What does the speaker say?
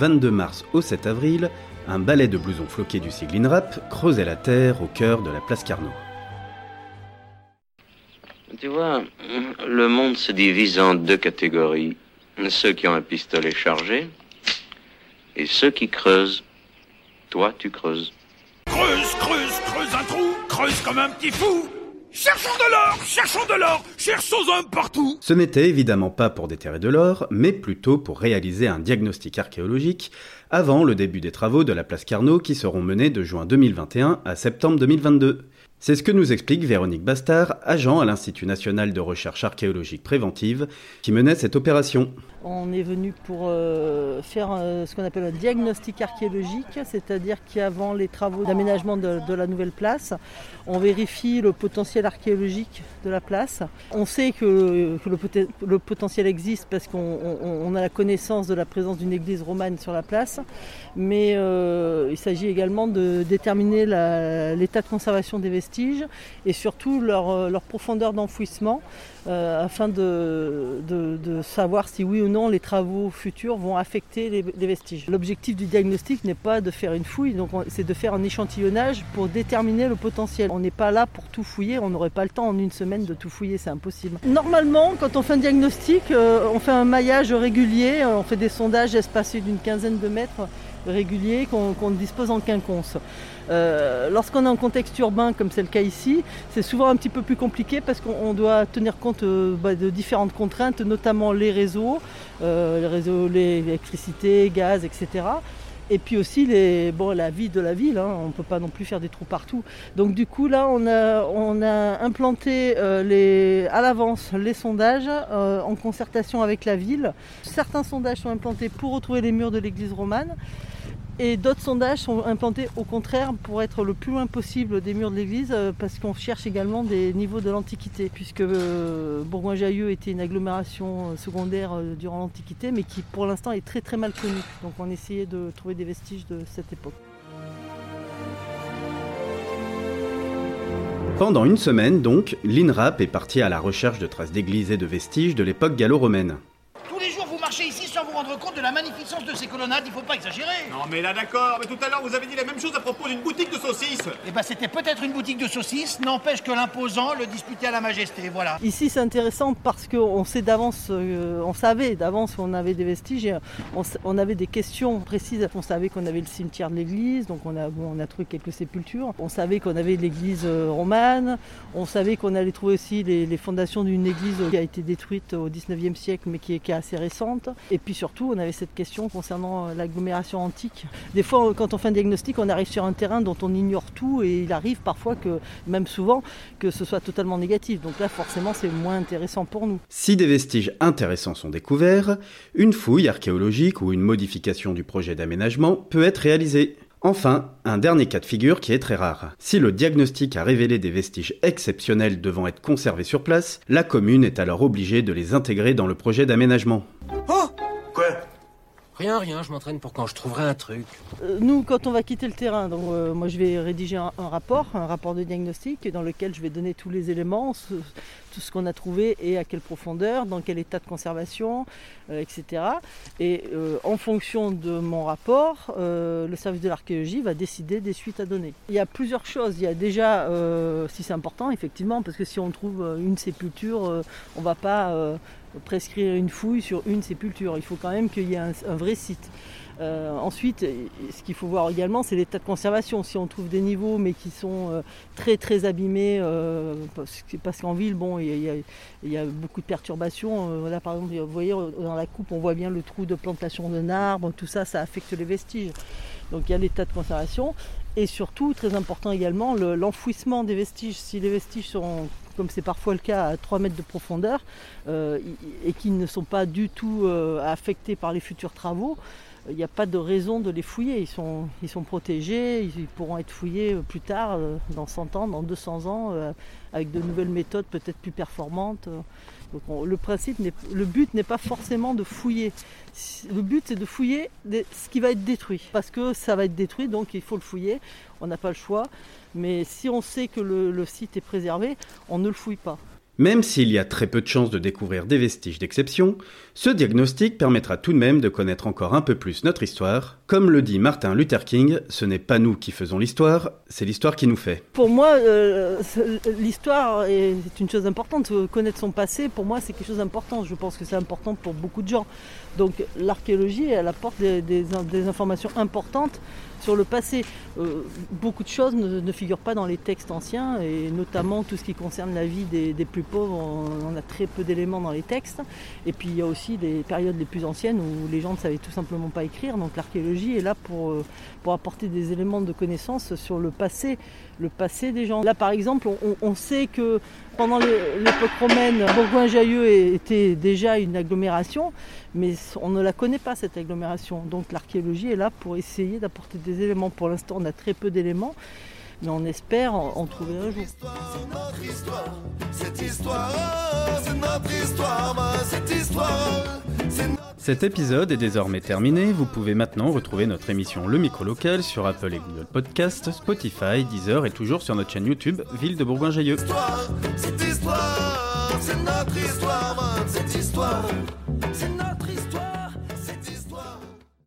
22 mars au 7 avril, un ballet de blousons floqués du sigle INRAP creusait la terre au cœur de la place Carnot. Tu vois, le monde se divise en deux catégories. Ceux qui ont un pistolet chargé et ceux qui creusent. Toi, tu creuses. Creuse, creuse, creuse un trou, creuse comme un petit fou. Cherchons de l'or, cherchons de l'or, cherchons un partout. Ce n'était évidemment pas pour déterrer de l'or, mais plutôt pour réaliser un diagnostic archéologique avant le début des travaux de la place Carnot qui seront menés de juin 2021 à septembre 2022. C'est ce que nous explique Véronique Bastard, agent à l'Institut national de recherche archéologique préventive, qui menait cette opération. On est venu pour euh, faire euh, ce qu'on appelle un diagnostic archéologique, c'est-à-dire qu'avant les travaux d'aménagement de, la nouvelle place, on vérifie le potentiel archéologique de la place. On sait que, le, potentiel existe parce qu'on a la connaissance de la présence d'une église romane sur la place, mais euh, il s'agit également de déterminer l'état de conservation des vestiges et surtout leur profondeur d'enfouissement euh, afin de, savoir si oui ou non les travaux futurs vont affecter les, vestiges. L'objectif du diagnostic n'est pas de faire une fouille, c'est de faire un échantillonnage pour déterminer le potentiel. On n'est pas là pour tout fouiller, on n'aurait pas le temps en une semaine de tout fouiller, c'est impossible. Normalement, quand on fait un diagnostic, euh, on fait un maillage régulier, on fait des sondages espacés d'une quinzaine de mètres réguliers qu'on dispose en quinconce. Euh, lorsqu'on est en contexte urbain, comme c'est le cas ici, c'est souvent un petit peu plus compliqué parce qu'on doit tenir compte euh, bah, de différentes contraintes, notamment les réseaux, euh, les réseaux, l'électricité, gaz, etc. Et puis aussi les, bon, la vie de la ville, hein. on ne peut pas non plus faire des trous partout. Donc du coup là on a, on a implanté les, à l'avance les sondages en concertation avec la ville. Certains sondages sont implantés pour retrouver les murs de l'église romane. Et d'autres sondages sont implantés au contraire pour être le plus loin possible des murs de l'église euh, parce qu'on cherche également des niveaux de l'Antiquité puisque euh, Bourgoin-Jallieu était une agglomération euh, secondaire durant l'Antiquité mais qui pour l'instant est très très mal connue. Donc on essayait de trouver des vestiges de cette époque. Pendant une semaine donc, l'INRAP est parti à la recherche de traces d'églises et de vestiges de l'époque gallo-romaine rendre compte de la magnificence de ces colonnades, il faut pas exagérer. Non mais là d'accord, mais tout à l'heure vous avez dit la même chose à propos d'une boutique de saucisses. Eh ben c'était peut-être une boutique de saucisses, n'empêche que l'imposant le disputait à la majesté, voilà. Ici c'est intéressant parce qu'on sait d'avance, euh, on savait d'avance qu'on avait des vestiges, et on, avait des questions précises. On savait qu'on avait le cimetière de l'église, donc on a, on a trouvé quelques sépultures. On savait qu'on avait l'église euh, romane, on savait qu'on allait trouver aussi les, fondations d'une église qui a été détruite au 19e siècle mais qui est assez récente. Et puis surtout, on avait cette question concernant euh, l'agglomération antique. Des fois, quand on fait un diagnostic, on arrive sur un terrain dont on ignore tout et il arrive parfois que, même souvent, que ce soit totalement négatif. Donc là, forcément, c'est moins intéressant pour nous. Si des vestiges intéressants sont découverts, une fouille archéologique ou une modification du projet d'aménagement peut être réalisée. Enfin, un dernier cas de figure qui est très rare. Si le diagnostic a révélé des vestiges exceptionnels devant être conservés sur place, la commune est alors obligée de les intégrer dans le projet d'aménagement. Oh Rien, rien, je m'entraîne pour quand je trouverai un truc. Euh, nous, quand on va quitter le terrain, euh, moi je vais rédiger un, rapport, un rapport de diagnostic, dans lequel je vais donner tous les éléments, tout ce qu'on a trouvé et à quelle profondeur, dans quel état de conservation, euh, etc. Et en fonction de mon rapport, le service de l'archéologie va décider des suites à donner. Il y a plusieurs choses. Il y a déjà, si c'est important, effectivement, parce que si on trouve une sépulture, on ne va pas prescrire une fouille sur une sépulture. Il faut quand même qu'il y ait un, vrai site. Euh, ensuite, ce qu'il faut voir également, c'est l'état de conservation. Si on trouve des niveaux, mais qui sont euh, très très abîmés, euh, parce, qu'en ville, bon, il y, a, beaucoup de perturbations. là, par exemple, vous voyez dans la coupe, on voit bien le trou de plantation d'un arbre. Tout ça, ça affecte les vestiges. Donc il y a l'état de conservation. Et surtout, très important également, l'enfouissement des vestiges. Si les vestiges sont comme c'est parfois le cas à 3 mètres de profondeur, et qui ne sont pas du tout affectés par les futurs travaux, il n'y a pas de raison de les fouiller. Ils sont, protégés, ils pourront être fouillés euh, plus tard, dans 100 ans, dans 200 ans, avec de nouvelles méthodes peut-être plus performantes. le but n'est pas forcément de fouiller. Le but, c'est de fouiller ce qui va être détruit. Parce que ça va être détruit, donc il faut le fouiller. On n'a pas le choix. Mais si on sait que le, site est préservé, on ne le fouille pas. Même s'il y a très peu de chances de découvrir des vestiges d'exception, ce diagnostic permettra tout de même de connaître encore un peu plus notre histoire. Comme le dit Martin Luther King, ce n'est pas nous qui faisons l'histoire, c'est l'histoire qui nous fait. Pour moi, euh, l'histoire est une chose importante. Connaître son passé, pour moi, c'est quelque chose d'important. Je pense que c'est important pour beaucoup de gens. Donc l'archéologie, elle apporte des, des informations importantes sur le passé. Euh, beaucoup de choses ne, figurent pas dans les textes anciens, et notamment tout ce qui concerne la vie des, plus on, a très peu d'éléments dans les textes. Et puis il y a aussi des périodes les plus anciennes où les gens ne savaient tout simplement pas écrire, donc l'archéologie est là pour, euh, apporter des éléments de connaissance sur le passé, des gens. Là par exemple, on, sait que pendant l'époque romaine, Bourgoin-Jallieu était déjà une agglomération, mais on ne la connaît pas cette agglomération. Donc l'archéologie est là pour essayer d'apporter des éléments. Pour l'instant, on a très peu d'éléments, mais on espère en, trouver un jour. Cet épisode est désormais terminé. Vous pouvez maintenant retrouver notre émission Le Micro Local sur Apple et Google Podcast, Spotify, Deezer et toujours sur notre chaîne YouTube Ville de Bourgoin-Jallieu. C'est notre histoire,